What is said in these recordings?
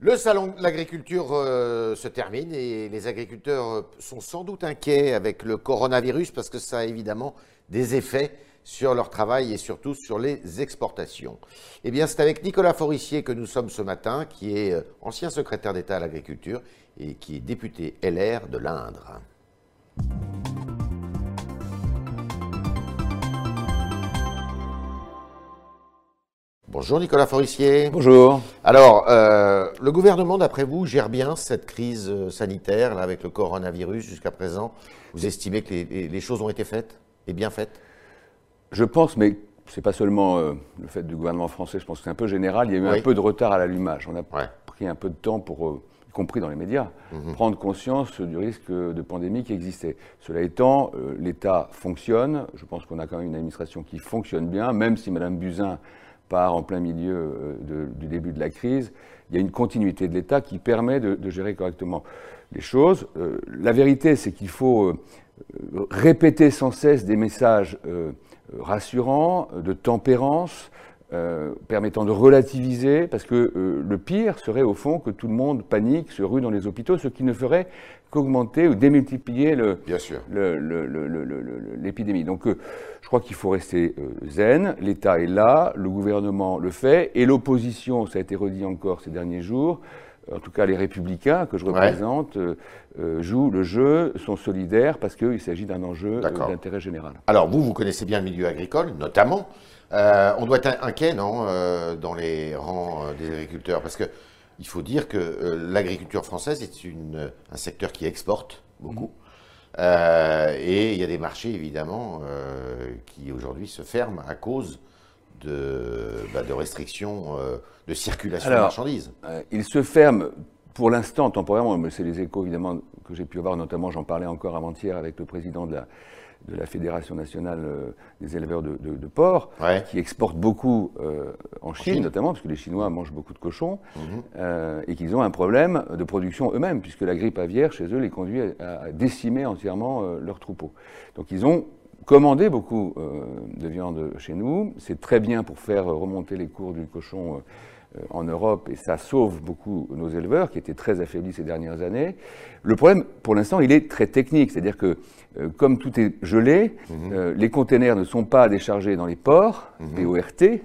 Le salon de l'agriculture euh, se termine et les agriculteurs euh, sont sans doute inquiets avec le coronavirus parce que ça a évidemment des effets sur leur travail et surtout sur les exportations. Eh bien, c'est avec Nicolas Forissier que nous sommes ce matin, qui est euh, ancien secrétaire d'État à l'agriculture et qui est député LR de l'Indre. Bonjour Nicolas Forissier. Bonjour. Alors, euh, le gouvernement, d'après vous, gère bien cette crise euh, sanitaire là, avec le coronavirus jusqu'à présent? Vous estimez que les, les choses ont été faites et bien faites? Je pense, mais c'est pas seulement euh, le fait du gouvernement français, je pense que c'est un peu général. Il y a eu un peu de retard à l'allumage. On a pris un peu de temps pour, euh, y compris dans les médias, mhm. prendre conscience du risque de pandémie qui existait. Cela étant, l'État fonctionne. Je pense qu'on a quand même une administration qui fonctionne bien, même si Mme Buzyn part en plein milieu du début de la crise. Il y a une continuité de l'État qui permet de, gérer correctement les choses. la vérité, c'est qu'il faut répéter sans cesse des messages rassurant, de tempérance, euh, permettant de relativiser, parce que euh, le pire serait au fond que tout le monde panique, se rue dans les hôpitaux, ce qui ne ferait qu'augmenter ou démultiplier l'épidémie. Donc euh, je crois qu'il faut rester zen, l'État est là, le gouvernement le fait, et l'opposition, ça a été redit encore ces derniers jours, en tout cas les républicains que je représente, euh, euh, jouent le jeu, sont solidaires parce qu'il s'agit d'un enjeu euh, d'intérêt général. Alors vous, vous connaissez bien le milieu agricole, notamment. on doit être inquiet, non, dans les rangs des agriculteurs? Parce qu'il faut dire que l'agriculture française est une, un secteur qui exporte beaucoup. Mmh. et il y a des marchés, évidemment, qui aujourd'hui se ferment à cause de, bah, de restrictions euh, de circulation de marchandises euh, Il se ferme pour l'instant temporairement, mais c'est les échos évidemment que j'ai pu avoir, notamment j'en parlais encore avant-hier avec le président de la, de la Fédération nationale euh, des éleveurs de, de, porc, qui exporte beaucoup en, Chine, notamment, parce que les Chinois mangent beaucoup de cochons, mhm. et qu'ils ont un problème de production eux-mêmes, puisque la grippe aviaire, chez eux, les conduit à, à décimer entièrement leurs troupeaux. Donc ils ont commander beaucoup euh, de viande chez nous. C'est très bien pour faire remonter les cours du cochon euh, en Europe et ça sauve beaucoup nos éleveurs qui étaient très affaiblis ces dernières années. Le problème, pour l'instant, il est très technique, c'est-à-dire que euh, comme tout est gelé, mhm. les containers ne sont pas déchargés dans les ports, mmh. PORT,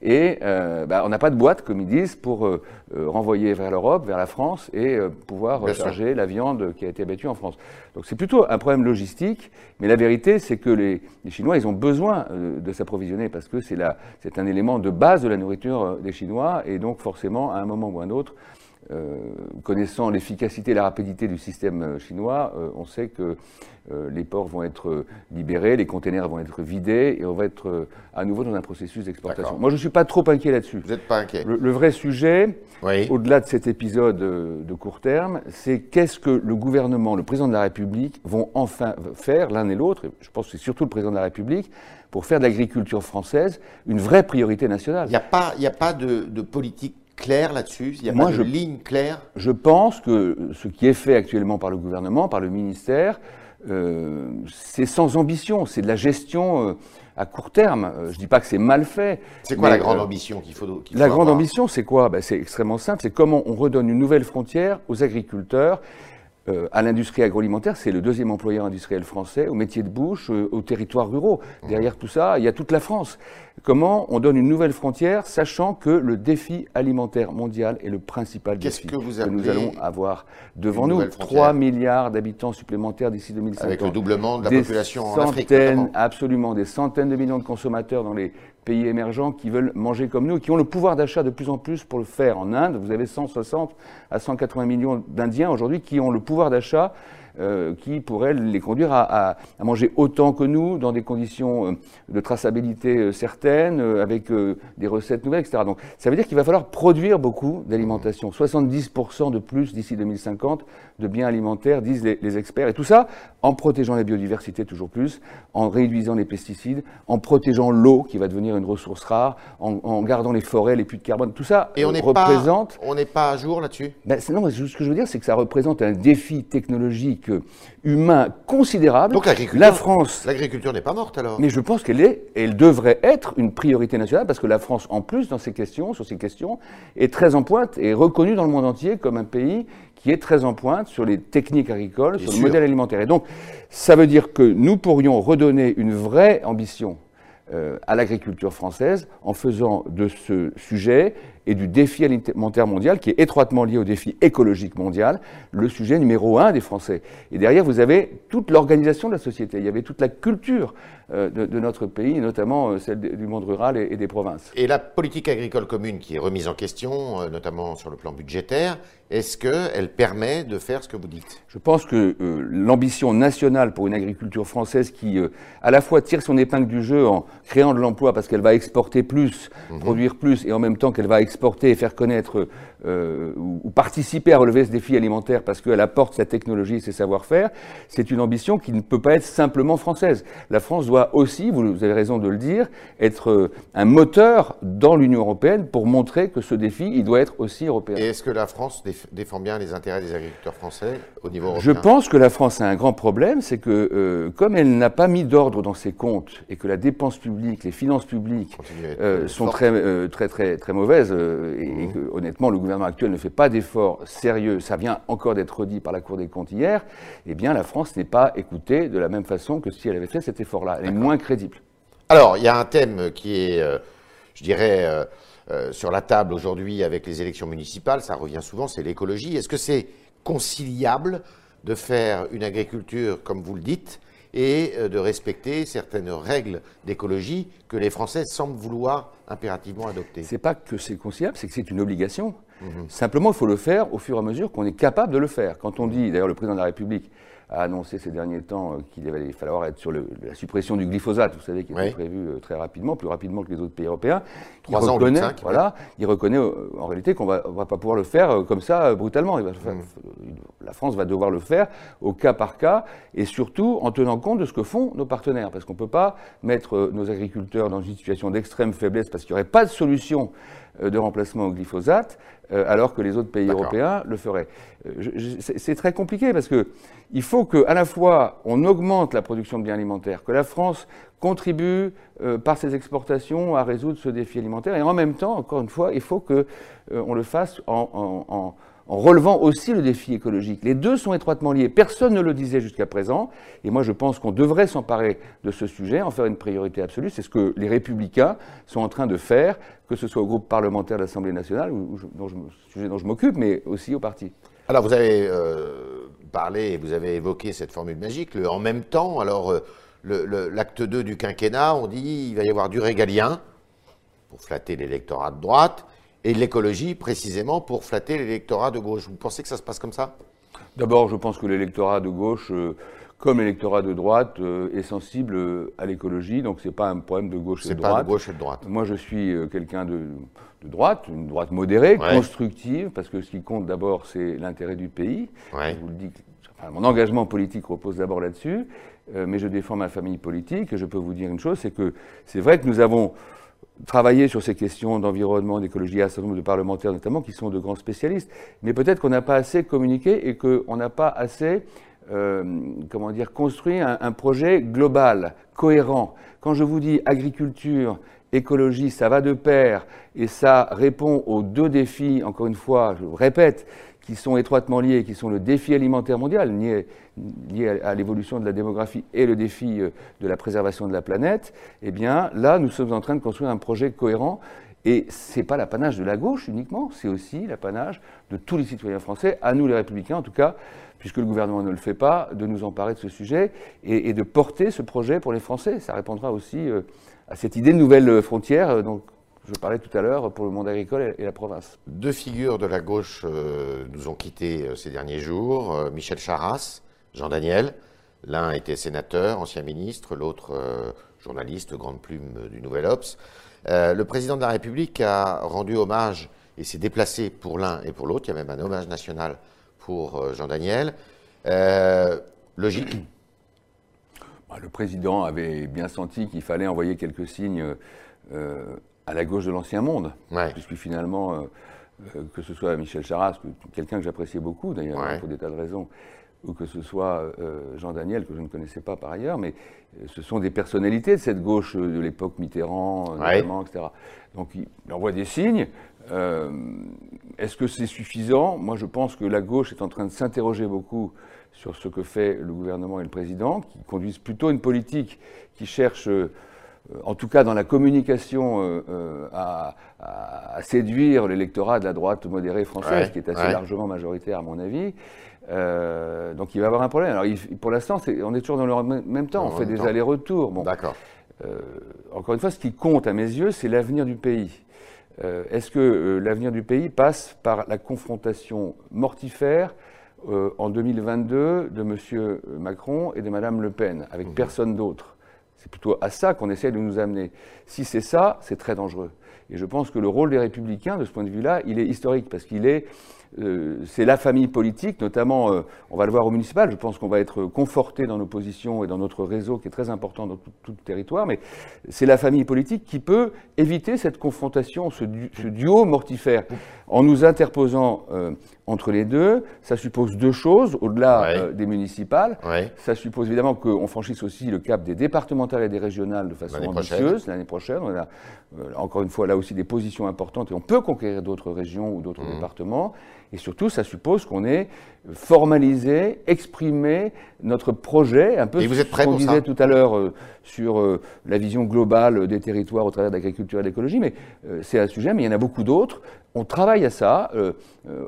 et euh, bah, on n'a pas de boîte, comme ils disent, pour euh, euh, renvoyer vers l'Europe, vers la France, et pouvoir recharger la viande qui a été abattue en France. Donc c'est plutôt un problème logistique, mais la vérité, c'est que les, Chinois, ils ont besoin de s'approvisionner, parce que c'est un élément de base de la nourriture des Chinois, et donc forcément, à un moment ou à un autre, connaissant l'efficacité et la rapidité du système chinois, on sait que euh, les ports vont être euh, libérés, les containers vont être vidés et on va être euh, à nouveau dans un processus d'exportation. Moi, je ne suis pas trop inquiet là-dessus. Vous n'êtes pas inquiet le, vrai sujet, au-delà de cet épisode de court terme, c'est qu'est-ce que le gouvernement, le président de la République vont enfin faire, l'un et l'autre, je pense que c'est surtout le président de la République, pour faire de l'agriculture française une vraie priorité nationale. Il n'y a pas, a pas de, politique claire là-dessus Il n'y a pas de ligne claire Je pense que ce qui est fait actuellement par le gouvernement, par le ministère, euh, c'est sans ambition, c'est de la gestion euh, à court terme. Euh, je ne dis pas que c'est mal fait. C'est quoi la grande ambition qu'il faut, La grande ambition, c'est quoi? Ben, C'est extrêmement simple. C'est comment on redonne une nouvelle frontière aux agriculteurs à l'industrie agroalimentaire, c'est le deuxième employeur industriel français, au métier de bouche, aux territoires ruraux. Mmh. Derrière tout ça, il y a toute la France. Comment on donne une nouvelle frontière, sachant que le défi alimentaire mondial est le principal défi que, vous que nous allons avoir devant nous. 3 milliards d'habitants supplémentaires d'ici 2050. Avec le doublement de la population en Afrique. Absolument, des centaines de millions de consommateurs dans les pays émergents qui veulent manger comme nous, qui ont le pouvoir d'achat de plus en plus pour le faire. En Inde, vous avez 160 à 180 millions d'Indiens aujourd'hui qui ont le pouvoir d'achat euh, qui pourrait les conduire à, manger autant que nous, dans des conditions euh, de traçabilité euh, certaines, avec des recettes nouvelles, etc. Donc ça veut dire qu'il va falloir produire beaucoup d'alimentation. 70% de plus d'ici 2050 de biens alimentaires, disent les, experts. Et tout ça en protégeant la biodiversité toujours plus, en réduisant les pesticides, en protégeant l'eau qui va devenir une ressource rare, en, gardant les forêts, les puits de carbone. Tout ça Et on représente... on n'est pas à jour là-dessus? Ben, Non, ce que je veux dire, c'est que ça représente un défi technologique humain considérable. Donc la France. L'agriculture n'est pas morte alors. Mais je pense qu'elle est, elle devrait être une priorité nationale parce que la France, en plus, dans ces questions, sur ces questions, est très en pointe et reconnue dans le monde entier comme un pays qui est très en pointe sur les techniques agricoles, sur le modèle alimentaire. Et donc, ça veut dire que nous pourrions redonner une vraie ambition euh, à l'agriculture française en faisant de ce sujet et du défi alimentaire mondial, qui est étroitement lié au défi écologique mondial, le sujet numéro un des Français. Et derrière, vous avez toute l'organisation de la société, il y avait toute la culture euh, de, notre pays, notamment euh, celle du monde rural et, des provinces. Et la politique agricole commune qui est remise en question, euh, notamment sur le plan budgétaire, est-ce qu'elle permet de faire ce que vous dites? Je pense que l'ambition nationale pour une agriculture française qui, à la fois, tire son épingle du jeu en créant de l'emploi parce qu'elle va exporter plus, mhm. produire plus, et en même temps qu'elle va exporter et faire connaître euh, ou, participer à relever ce défi alimentaire parce qu'elle apporte sa technologie et ses savoir-faire, c'est une ambition qui ne peut pas être simplement française. La France doit aussi, vous avez raison de le dire, être euh, un moteur dans l'Union européenne pour montrer que ce défi, il doit être aussi européen. Et est-ce que la France défend bien les intérêts des agriculteurs français au niveau européen? Je pense que la France a un grand problème, c'est que euh, comme elle n'a pas mis d'ordre dans ses comptes et que la dépense publique, les finances publiques sont très, très, très, très mauvaises, et, et que honnêtement, le gouvernement actuel ne fait pas d'efforts sérieux, ça vient encore d'être dit par la Cour des comptes hier, eh bien la France n'est pas écoutée de la même façon que si elle avait fait cet effort-là. Elle est moins crédible. Alors, il y a un thème qui est, euh, je dirais, euh, euh, sur la table aujourd'hui avec les élections municipales, ça revient souvent, c'est l'écologie. Est-ce que c'est conciliable de faire une agriculture, comme vous le dites, et euh, de respecter certaines règles d'écologie que les Français semblent vouloir impérativement adopter? C'est pas que c'est conciliable, c'est que c'est une obligation. Mhm. Simplement, il faut le faire au fur et à mesure qu'on est capable de le faire. Quand on dit, d'ailleurs, le président de la République a annoncé ces derniers temps euh, qu'il allait falloir être sur la suppression du glyphosate, vous savez, qui était prévu euh, très rapidement, plus rapidement que les autres pays européens. Il reconnaît, voilà, il reconnaît en réalité qu'on ne va pas pouvoir le faire comme ça brutalement. Mhm. La France va devoir le faire au cas par cas et surtout en tenant compte de ce que font nos partenaires, parce qu'on ne peut pas mettre nos agriculteurs dans une situation d'extrême faiblesse parce qu'il n'y aurait pas de solution euh, de remplacement au glyphosate, euh, alors que les autres pays européens le feraient. Euh, c'est très compliqué parce que il faut qu'à la fois on augmente la production de biens alimentaires, que la France contribue par ses exportations à résoudre ce défi alimentaire, et en même temps, encore une fois, il faut qu'on le fasse en en relevant aussi le défi écologique. Les deux sont étroitement liés. Personne ne le disait jusqu'à présent. Et moi, je pense qu'on devrait s'emparer de ce sujet, en faire une priorité absolue. C'est ce que les républicains sont en train de faire, que ce soit au groupe parlementaire de l'Assemblée nationale, sujet dont je m'occupe, mais aussi au parti. Alors, vous avez euh, parlé vous avez évoqué cette formule magique, en même temps. Alors, euh, l'acte 2 du quinquennat, on dit il va y avoir du régalien pour flatter l'électorat de droite et l'écologie précisément pour flatter l'électorat de gauche. Vous pensez que ça se passe comme ça? D'abord, je pense que l'électorat de gauche, euh, comme l'électorat de droite, euh, est sensible euh, à l'écologie, donc ce n'est pas un problème de gauche et de droite. C'est pas de gauche et de droite. Moi, je suis quelqu'un de, droite, une droite modérée, constructive, parce que ce qui compte d'abord, c'est l'intérêt du pays. Je vous le dis, mon engagement politique repose d'abord là-dessus, mais je défends ma famille politique, et je peux vous dire une chose, c'est que c'est vrai que nous avons travailler sur ces questions d'environnement, d'écologie, un certain nombre de parlementaires notamment, qui sont de grands spécialistes. Mais peut-être qu'on n'a pas assez communiqué et qu'on n'a pas assez, euh, comment dire, construit un, projet global, cohérent. Quand je vous dis agriculture, écologie, ça va de pair et ça répond aux deux défis, encore une fois, je vous répète, qui sont étroitement liés, qui sont le défi alimentaire mondial, lié, à, l'évolution de la démographie et le défi euh, de la préservation de la planète, eh bien là, nous sommes en train de construire un projet cohérent. Et ce n'est pas l'apanage de la gauche uniquement, c'est aussi l'apanage de tous les citoyens français, à nous les républicains en tout cas, puisque le gouvernement ne le fait pas, de nous emparer de ce sujet et, de porter ce projet pour les Français. Ça répondra aussi euh, à cette idée de nouvelles frontières euh, donc, je parlais tout à l'heure pour le monde agricole et la province. Deux figures de la gauche euh, nous ont quittés euh, ces derniers jours. Euh, Michel Charras, Jean Daniel. L'un était sénateur, ancien ministre, l'autre journaliste, grande plume du Nouvel Ops. le président de la République a rendu hommage et s'est déplacé pour l'un et pour l'autre. Il y a même un hommage national pour Jean Daniel. logique bah, Le président avait bien senti qu'il fallait envoyer quelques signes à la gauche de l'ancien monde. Puisque finalement, euh, euh, que ce soit Michel Charras, quelqu'un que j'appréciais beaucoup d'ailleurs, pour des tas de raisons, ou que ce soit Jean Daniel, que je ne connaissais pas par ailleurs, mais ce sont des personnalités de cette gauche de l'époque Mitterrand, notamment, etc. Donc il envoie des signes. Est-ce que c'est suffisant? Moi, je pense que la gauche est en train de s'interroger beaucoup sur ce que fait le gouvernement et le président, qui conduisent plutôt une politique qui cherche euh, en tout cas dans la communication, euh, euh, à, séduire l'électorat de la droite modérée française, qui est assez largement majoritaire à mon avis. donc il va y avoir un problème. Alors pour l'instant, on est toujours dans le même temps, on fait des allers-retours. Bon. D'accord. encore une fois, ce qui compte à mes yeux, c'est l'avenir du pays. Est-ce que l'avenir du pays passe par la confrontation mortifère en 2022 de M. Macron et de Mme Le Pen, avec mmh. personne d'autre? C'est plutôt à ça qu'on essaie de nous amener. Si c'est ça, c'est très dangereux. Et je pense que le rôle des républicains, de ce point de vue-là, il est historique, parce qu'il est euh, c'est la famille politique, notamment, euh, on va le voir au municipal, je pense qu'on va être conforté dans nos positions et dans notre réseau qui est très important dans tout, le territoire, mais c'est la famille politique qui peut éviter cette confrontation, ce, duo mortifère. En nous interposant euh, entre les deux, ça suppose deux choses, au-delà des municipales. Ça suppose évidemment qu'on franchisse aussi le cap des départementales et des régionales de façon ambitieuse l'année prochaine. On a encore une fois là aussi des positions importantes et on peut conquérir d'autres régions ou d'autres mmh. départements. Et surtout, ça suppose qu'on ait formalisé, exprimé notre projet, un peu ce qu'on disait tout à l'heure euh, sur euh, la vision globale des territoires au travers de l'agriculture et de l'écologie, mais euh, c'est un sujet, mais il y en a beaucoup d'autres. On travaille à ça.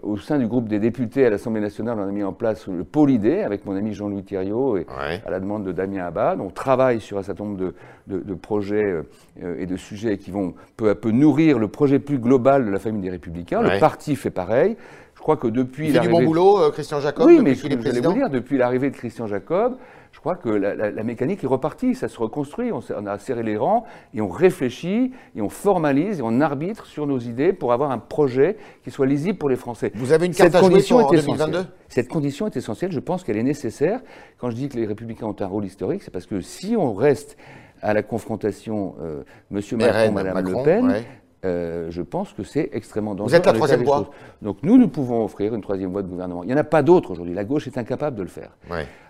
au sein du groupe des députés à l'Assemblée nationale, on a mis en place le pôle idée avec mon ami Jean-Louis Thiriot et à la demande de Damien Abad. On travaille sur un certain nombre de, de projets et de sujets qui vont peu à peu nourrir le projet plus global de la famille des Républicains. Le parti fait pareil. Je crois que depuis. Il fait du bon boulot, euh, Christian Jacob Oui, mais que j'allais vous dire, depuis l'arrivée de Christian Jacob, je crois que la, mécanique est repartie, ça se reconstruit, on, on, a serré les rangs et on réfléchit et on formalise et on arbitre sur nos idées pour avoir un projet qui soit lisible pour les Français. Vous avez une carte Cette à jouer en 2022 Cette condition est essentielle, je pense qu'elle est nécessaire. Quand je dis que les Républicains ont un rôle historique, c'est parce que si on reste à la confrontation euh, M. Macron, Mme Le Pen, euh, je pense que c'est extrêmement dangereux. Vous êtes la troisième voie Donc nous, nous pouvons offrir une troisième voie de gouvernement. Il n'y en a pas d'autre aujourd'hui. La gauche est incapable de le faire.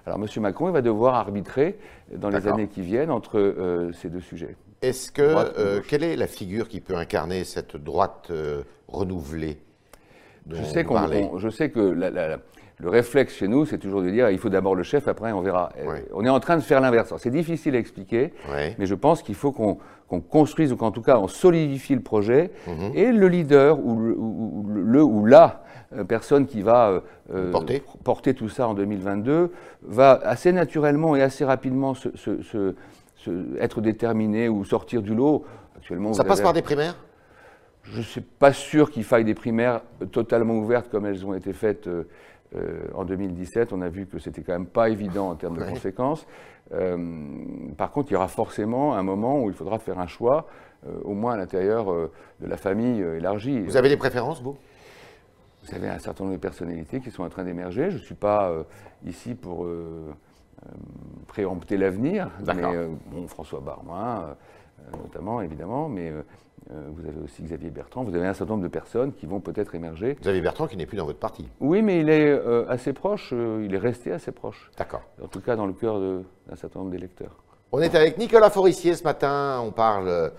Alors M. Macron, il va devoir arbitrer dans les années qui viennent entre euh, ces deux sujets. Est-ce que euh, quelle est la figure qui peut incarner cette droite renouvelée je sais, je sais que la, le réflexe chez nous, c'est toujours de dire il faut d'abord le chef, après on verra. On est en train de faire l'inverse. C'est difficile à expliquer, mais je pense qu'il faut qu'on construise, ou qu'en tout cas on solidifie le projet, mhm. et le leader, ou le ou, la euh, personne qui va euh, euh, porter. tout ça en 2022, va assez naturellement et assez rapidement être déterminé ou sortir du lot. Actuellement, ça passe par des primaires? Je ne suis pas sûr qu'il faille des primaires totalement ouvertes comme elles ont été faites euh, en 2017, on a vu que c'était quand même pas évident en termes de conséquences. Euh, par contre, il y aura forcément un moment où il faudra faire un choix, euh, au moins à l'intérieur de la famille élargie. Vous avez des préférences, vous? Vous avez un certain nombre de personnalités qui sont en train d'émerger. Je ne suis pas ici pour préempter l'avenir, mais bon, François Barmoin, notamment, évidemment, mais euh, vous avez aussi Xavier Bertrand, vous avez un certain nombre de personnes qui vont peut-être émerger. Xavier Bertrand qui n'est plus dans votre parti. Oui, mais il est euh, assez proche, euh, il est resté assez proche. D'accord. En tout cas, dans le cœur d'un certain nombre d'électeurs. On est avec Nicolas Forissier ce matin, on parle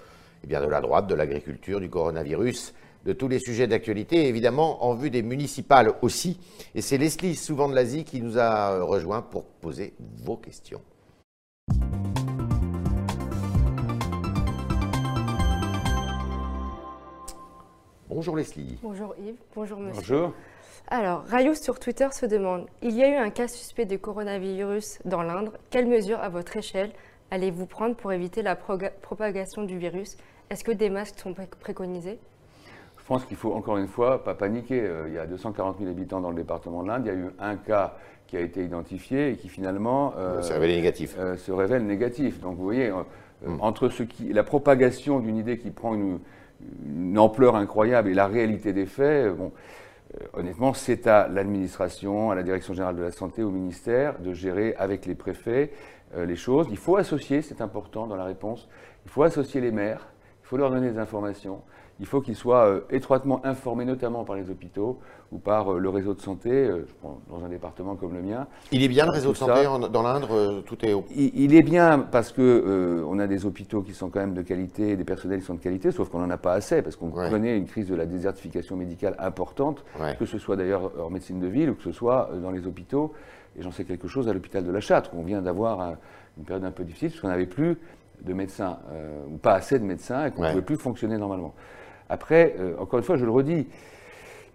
eh bien, de la droite, de l'agriculture, du coronavirus, de tous les sujets d'actualité, évidemment en vue des municipales aussi. Et c'est Leslie, souvent de l'Asie, qui nous a rejoint pour poser vos questions. Bonjour Leslie. Bonjour Yves. Bonjour monsieur. Bonjour. Alors, Rayou sur Twitter se demande il y a eu un cas suspect de coronavirus dans l'Indre. Quelles mesures, à votre échelle, allez-vous prendre pour éviter la propagation du virus? Est-ce que des masques sont préconisés? Je pense qu'il faut encore une fois pas paniquer. Euh, il y a 240 000 habitants dans le département de l'Inde. Il y a eu un cas qui a été identifié et qui finalement euh, se révèle négatif. Euh, se révèle négatif. Donc vous voyez, hmm. entre ce qui, la propagation d'une idée qui prend une une ampleur incroyable et la réalité des faits, bon, euh, honnêtement, c'est à l'administration, à la Direction générale de la santé, au ministère de gérer avec les préfets euh, les choses. Il faut associer, c'est important dans la réponse, il faut associer les maires, il faut leur donner des informations, il faut qu'il soit euh, étroitement informé, notamment par les hôpitaux ou par euh, le réseau de santé, euh, dans un département comme le mien. Il est bien le réseau de santé dans l'Indre Tout est il, est bien parce que on a des hôpitaux qui sont quand même de qualité, des personnels qui sont de qualité, sauf qu'on n'en a pas assez parce qu'on connaît une crise de la désertification médicale importante, que ce soit d'ailleurs en médecine de ville ou que ce soit dans les hôpitaux. Et j'en sais quelque chose à l'hôpital de la Châtre, où on vient d'avoir une période un peu difficile parce qu'on n'avait plus de médecins, ou pas assez de médecins, et qu'on ne pouvait plus fonctionner normalement. Après, euh, encore une fois, je le redis,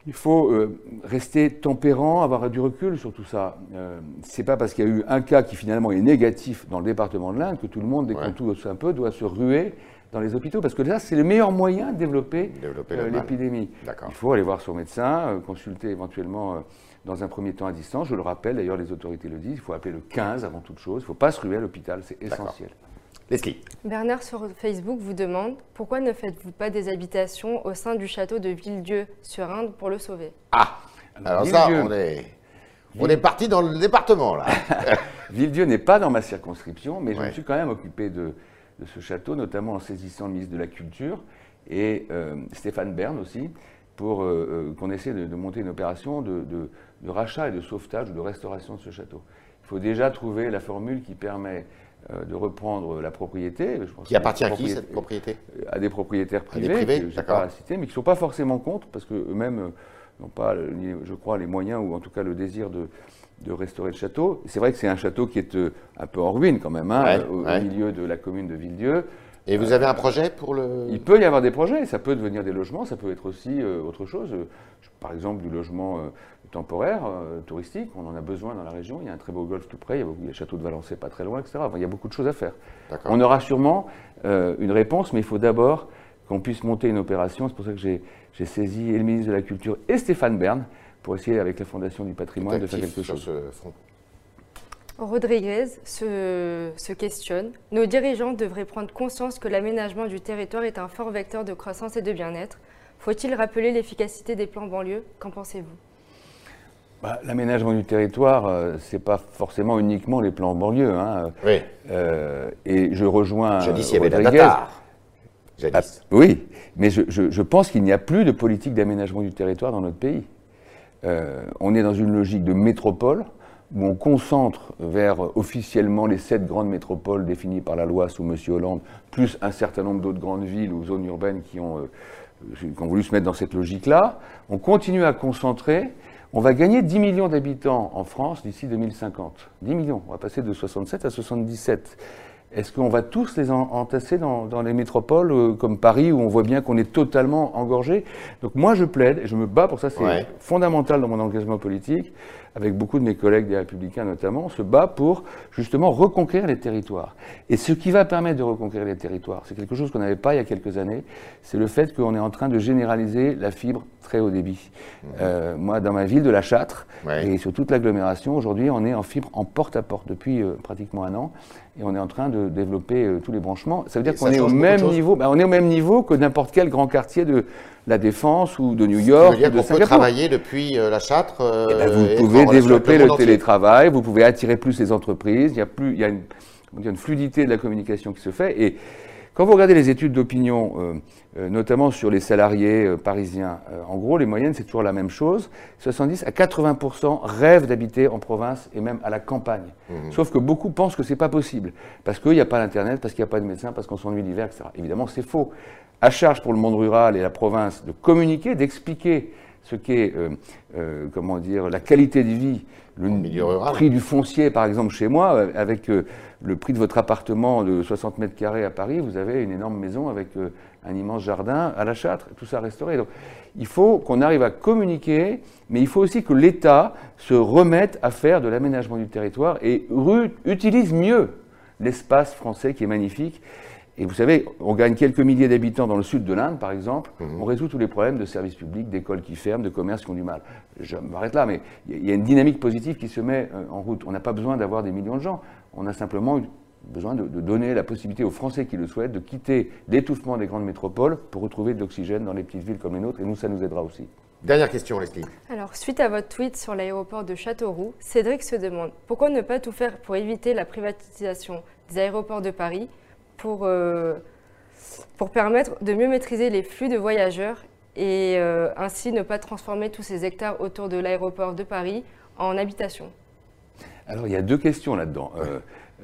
il faut euh, rester tempérant, avoir du recul sur tout ça. Euh, Ce n'est pas parce qu'il y a eu un cas qui finalement est négatif dans le département de l'Inde que tout le monde, dès qu'on touche un peu, doit se ruer dans les hôpitaux, parce que là, c'est le meilleur moyen de développer, l'épidémie. Il faut aller voir son médecin, consulter éventuellement dans un premier temps à distance. Je le rappelle, d'ailleurs, les autorités le disent, il faut appeler le 15 avant toute chose. Il ne faut pas se ruer à l'hôpital, c'est essentiel. Leslie. Bernard sur Facebook vous demande pourquoi ne faites-vous pas des habitations au sein du château de Villedieu sur Inde pour le sauver? Ah Alors, ça, on est, on est parti dans le département là. Villedieu n'est pas dans ma circonscription, mais je me suis quand même occupé de, ce château, notamment en saisissant le ministre de la Culture et euh, Stéphane Bern aussi, pour euh, euh, qu'on essaie de, monter une opération de, de, rachat et de sauvetage ou de restauration de ce château. Il faut déjà trouver la formule qui permet euh, de reprendre la propriété. qui appartient à qui cette propriété? À des propriétaires privés, à des privés, pas citer, mais qui ne sont pas forcément contre, parce qu'eux-mêmes euh, n'ont pas, je crois, les moyens ou en tout cas le désir de, de restaurer le château. C'est vrai que c'est un château qui est euh, un peu en ruine quand même, hein, au, milieu de la commune de Villedieu. Et vous avez un projet pour le... Il peut y avoir des projets, ça peut devenir des logements, ça peut être aussi autre chose. Par exemple, du logement temporaire, euh, touristique. On en a besoin dans la région. Il y a un très beau golf tout près. Il y a, le château de Valençay pas très loin, etc. il y a beaucoup de choses à faire. On aura sûrement euh, une réponse, mais il faut d'abord qu'on puisse monter une opération. C'est pour ça que j'ai saisi et le ministre de la Culture et Stéphane Bern pour essayer, avec la Fondation du patrimoine, de faire quelque chose. Ce front. Rodriguez se, se, questionne. Nos dirigeants devraient prendre conscience que l'aménagement du territoire est un fort vecteur de croissance et de bien-être. Faut-il rappeler l'efficacité des plans banlieues? Qu'en pensez-vous? Bah, l'aménagement du territoire, euh, ce n'est pas forcément uniquement les plans banlieue. Hein. Oui. Euh, et je rejoins. Jadis, il y avait la Datar. Ah, oui, mais je, pense qu'il n'y a plus de politique d'aménagement du territoire dans notre pays. Euh, on est dans une logique de métropole où on concentre vers officiellement les sept grandes métropoles définies par la loi sous M. Hollande, plus un certain nombre d'autres grandes villes ou zones urbaines qui ont, qui ont voulu se mettre dans cette logique-là. On continue à concentrer on va gagner 10 millions d'habitants en France d'ici 2050. 10 millions. On va passer de 67 à 77. Est-ce qu'on va tous les entasser dans, les métropoles euh, comme Paris où on voit bien qu'on est totalement engorgé? Donc moi je plaide et je me bats pour ça, c'est fondamental dans mon engagement politique, avec beaucoup de mes collègues des Républicains notamment, on se bat pour justement reconquérir les territoires. Et ce qui va permettre de reconquérir les territoires, c'est quelque chose qu'on n'avait pas il y a quelques années, c'est le fait qu'on est en train de généraliser la fibre très haut débit. Mmh. Euh, moi, dans ma ville de La Châtre, et sur toute l'agglomération, aujourd'hui, on est en fibre en porte-à-porte depuis euh, pratiquement un an et on est en train de développer euh, tous les branchements. Ça veut dire qu'on est au même niveau, ben, on est au même niveau que n'importe quel grand quartier de la Défense ou de New York. ou de Singapour. peut travailler depuis la Châtre. Eh ben, vous pouvez développer le télétravail, vous pouvez attirer plus les entreprises. Il y a plus, il y a une, une fluidité de la communication qui se fait et quand vous regardez les études d'opinion, euh, euh, notamment sur les salariés euh, parisiens, en gros, les moyennes, c'est toujours la même chose. 70 à 80% rêvent d'habiter en province et même à la campagne. Mmh. Sauf que beaucoup pensent que c'est pas possible, parce qu'il n'y a pas d'Internet, parce qu'il n'y a pas de médecin, parce qu'on s'ennuie l'hiver, etc. Évidemment, c'est faux. À charge pour le monde rural et la province de communiquer, d'expliquer ce qu'est, comment dire, la qualité de vie, le prix du foncier, par exemple, chez moi, avec le prix de votre appartement de 60 mètres carrés à Paris, vous avez une énorme maison avec euh, un immense jardin à la Châtre, tout ça restauré. Donc, il faut qu'on arrive à communiquer, mais il faut aussi que l'État se remette à faire de l'aménagement du territoire et utilise mieux l'espace français qui est magnifique. Et vous savez, on gagne quelques milliers d'habitants dans le sud de l'Inde, par exemple. Mhm. On résout tous les problèmes de services publics, d'écoles qui ferment, de commerces qui ont du mal. Je m'arrête là, mais il y a une dynamique positive qui se met euh, en route. On n'a pas besoin d'avoir des millions de gens. On a simplement besoin de, donner la possibilité aux Français qui le souhaitent de quitter l'étouffement des grandes métropoles pour retrouver de l'oxygène dans les petites villes comme les nôtres. Et nous, ça nous aidera aussi. Dernière question, Leslie. Alors, suite à votre tweet sur l'aéroport de Châteauroux, Cédric se demande pourquoi ne pas tout faire pour éviter la privatisation des aéroports de Paris pour, euh, pour permettre de mieux maîtriser les flux de voyageurs et ainsi ne pas transformer tous ces hectares autour de l'aéroport de Paris en habitation Alors il y a deux questions là-dedans.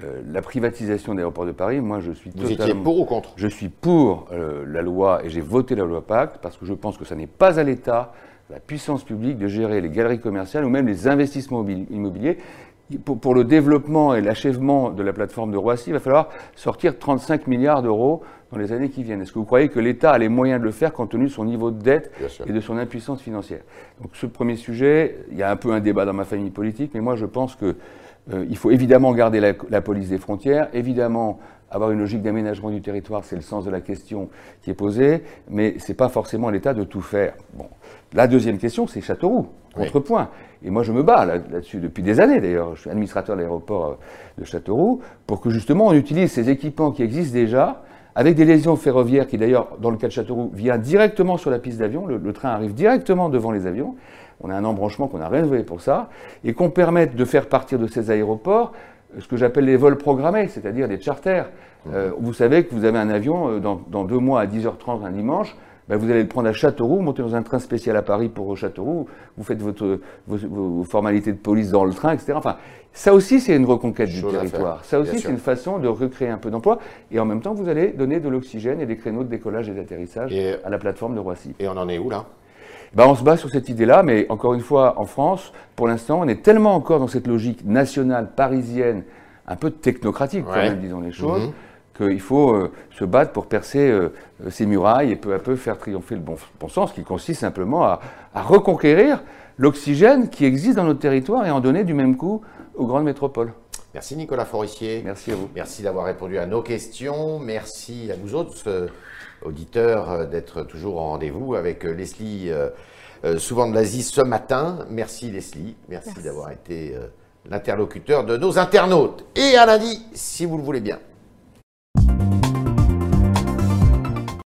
Euh, la privatisation de l'aéroport de Paris, moi je suis Vous totalement, pour ou contre? Je suis pour euh, la loi et j'ai voté la loi Pacte parce que je pense que ça n'est pas à l'État, la puissance publique, de gérer les galeries commerciales ou même les investissements immobiliers. Pour, pour le développement et l'achèvement de la plateforme de Roissy, il va falloir sortir 35 milliards d'euros dans les années qui viennent. Est-ce que vous croyez que l'État a les moyens de le faire compte tenu de son niveau de dette et de son impuissance financière? Donc ce premier sujet, il y a un peu un débat dans ma famille politique, mais moi je pense que euh, il faut évidemment garder la, police des frontières, évidemment avoir une logique d'aménagement du territoire, c'est le sens de la question qui est posée, mais ce n'est pas forcément l'État de tout faire. Bon. La deuxième question, c'est Châteauroux, contrepoint. Et moi, je me bats là-dessus depuis des années d'ailleurs. Je suis administrateur de l'aéroport euh, de Châteauroux pour que justement on utilise ces équipements qui existent déjà avec des lésions ferroviaires qui d'ailleurs, dans le cas de Châteauroux, vient directement sur la piste d'avion. le train arrive directement devant les avions on a un embranchement qu'on a rénové pour ça, et qu'on permette de faire partir de ces aéroports euh, ce que j'appelle les vols programmés, c'est-à-dire des charters. Euh, vous savez que vous avez un avion euh, dans, deux mois à 10h30 un dimanche, ben vous allez le prendre à Châteauroux, monter dans un train spécial à Paris pour Châteauroux, vous faites votre, vos, formalités de police dans le train, etc. Enfin, ça aussi, c'est une reconquête du territoire. Ça aussi, c'est une façon de recréer un peu d'emploi. Et en même temps, vous allez donner de l'oxygène et des créneaux de décollage et d'atterrissage à la plateforme de Roissy. Et on en est où là? Bah, on se base sur cette idée-là, mais encore une fois, en France, pour l'instant, on est tellement encore dans cette logique nationale, parisienne, un peu technocratique, quand même, disons les choses, mhm. Qu'il faut euh, se battre pour percer euh, ces murailles et peu à peu faire triompher le bon, sens, qui consiste simplement à, à reconquérir l'oxygène qui existe dans notre territoire et en donner du même coup aux grandes métropoles. Merci Nicolas Forissier. Merci à vous. Merci d'avoir répondu à nos questions. Merci à vous autres euh, auditeurs euh, d'être toujours au rendez-vous avec euh, Leslie, souvent de l'Asie ce matin. Merci Leslie. Merci. d'avoir été l'interlocuteur de nos internautes. Et à lundi, si vous le voulez bien.